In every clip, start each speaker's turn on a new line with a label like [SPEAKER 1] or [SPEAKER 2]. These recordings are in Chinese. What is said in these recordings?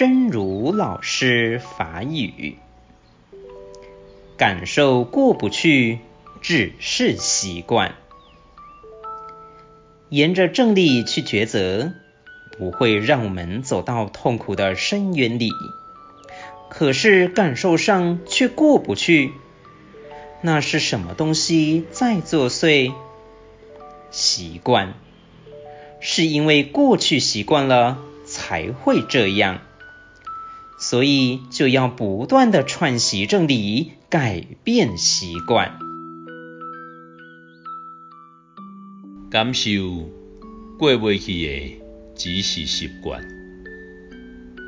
[SPEAKER 1] 真如老师法语，感受过不去，只是习惯。沿着正理去抉择，不会让我们走到痛苦的深渊里。可是感受上却过不去，那是什么东西在作祟？习惯，是因为过去习惯了才会这样，所以就要不断地串习正理，改变习惯。
[SPEAKER 2] 感受过不去的只是习惯，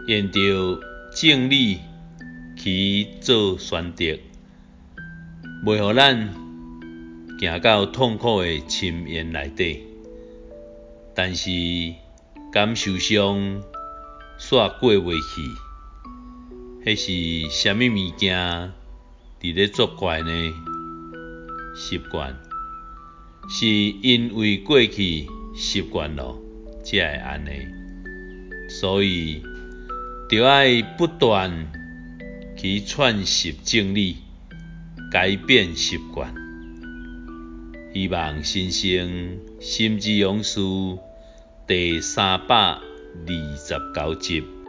[SPEAKER 2] 沿着正理。去做选择，袂予咱行到痛苦的深渊内底。但是感受上煞过未去，迄是虾米物件伫咧作怪呢？习惯，是因为过去习惯了，才会安尼。所以，就爱不断。去串习正理，改变习惯。希望新生心之勇士第三百二十九集。